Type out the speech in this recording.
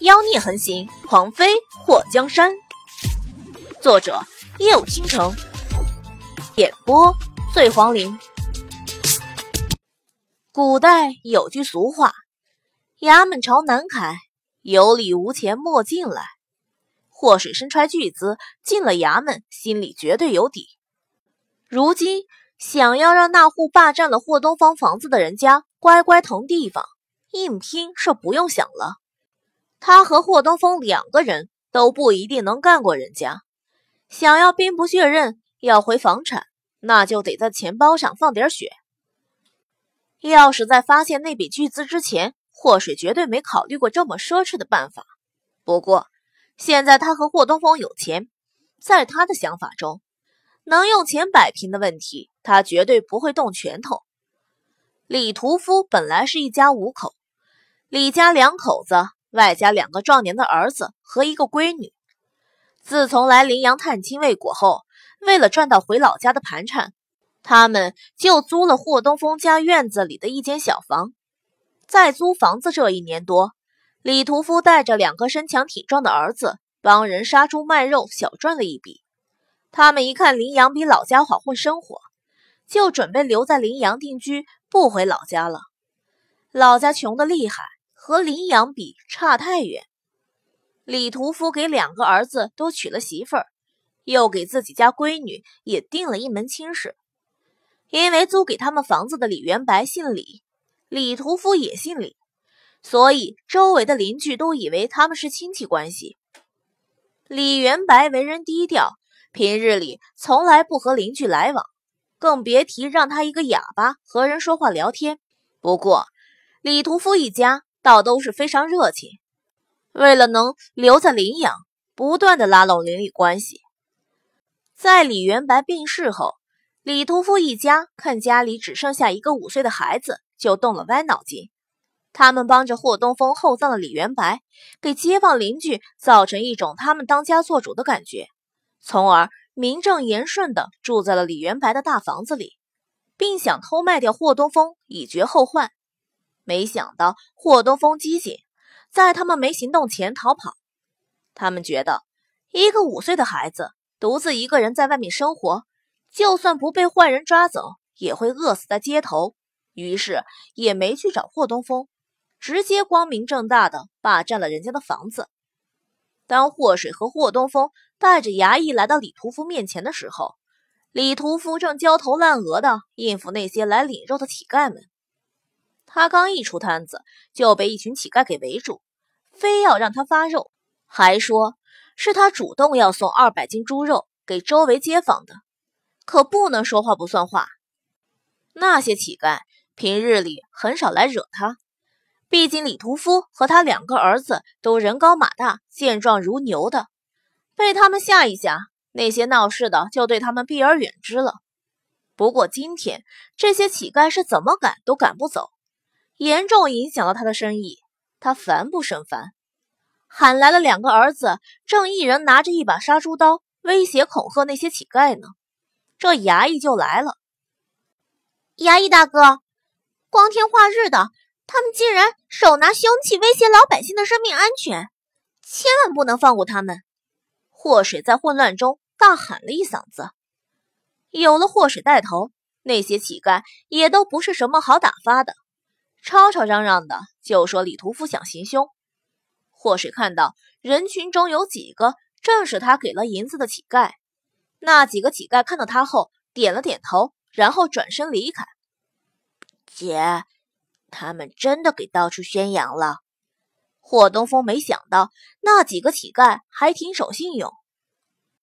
妖孽横行，狂妃祸江山。作者：夜舞倾城，演播：醉黄林。古代有句俗话：“衙门朝南开，有理无钱莫进来。”祸水身揣巨资进了衙门，心里绝对有底。如今想要让那户霸占了霍东方房子的人家乖乖腾地方，硬拼是不用想了。他和霍东风两个人都不一定能干过人家。想要兵不血刃要回房产，那就得在钱包上放点血。要是在发现那笔巨资之前，霍水绝对没考虑过这么奢侈的办法。不过现在他和霍东风有钱，在他的想法中，能用钱摆平的问题，他绝对不会动拳头。李屠夫本来是一家五口，李家两口子。外加两个壮年的儿子和一个闺女。自从来临阳探亲未果后，为了赚到回老家的盘缠，他们就租了霍东风家院子里的一间小房。在租房子这一年多，李屠夫带着两个身强体壮的儿子，帮人杀猪卖肉，小赚了一笔。他们一看林阳比老家好混生活，就准备留在临阳定居，不回老家了。老家穷得厉害。和林阳比差太远。李屠夫给两个儿子都娶了媳妇儿，又给自己家闺女也定了一门亲事。因为租给他们房子的李元白姓李，李屠夫也姓李，所以周围的邻居都以为他们是亲戚关系。李元白为人低调，平日里从来不和邻居来往，更别提让他一个哑巴和人说话聊天。不过，李屠夫一家。倒都是非常热情，为了能留在林阳，不断的拉拢邻里关系。在李元白病逝后，李屠夫一家看家里只剩下一个五岁的孩子，就动了歪脑筋。他们帮着霍东风厚葬了李元白，给街坊邻居造成一种他们当家做主的感觉，从而名正言顺的住在了李元白的大房子里，并想偷卖掉霍东风以绝后患。没想到霍东风机警，在他们没行动前逃跑。他们觉得一个五岁的孩子独自一个人在外面生活，就算不被坏人抓走，也会饿死在街头。于是也没去找霍东风，直接光明正大的霸占了人家的房子。当霍水和霍东风带着衙役来到李屠夫面前的时候，李屠夫正焦头烂额的应付那些来领肉的乞丐们。他刚一出摊子，就被一群乞丐给围住，非要让他发肉，还说是他主动要送二百斤猪肉给周围街坊的，可不能说话不算话。那些乞丐平日里很少来惹他，毕竟李屠夫和他两个儿子都人高马大、健壮如牛的，被他们吓一吓，那些闹事的就对他们避而远之了。不过今天这些乞丐是怎么赶都赶不走。严重影响了他的生意，他烦不胜烦，喊来了两个儿子，正一人拿着一把杀猪刀威胁恐吓那些乞丐呢。这衙役就来了，衙役大哥，光天化日的，他们竟然手拿凶器威胁老百姓的生命安全，千万不能放过他们！祸水在混乱中大喊了一嗓子。有了祸水带头，那些乞丐也都不是什么好打发的。吵吵嚷嚷的就说李屠夫想行凶，或是看到人群中有几个正是他给了银子的乞丐，那几个乞丐看到他后点了点头，然后转身离开。姐，他们真的给到处宣扬了。霍东风没想到那几个乞丐还挺守信用，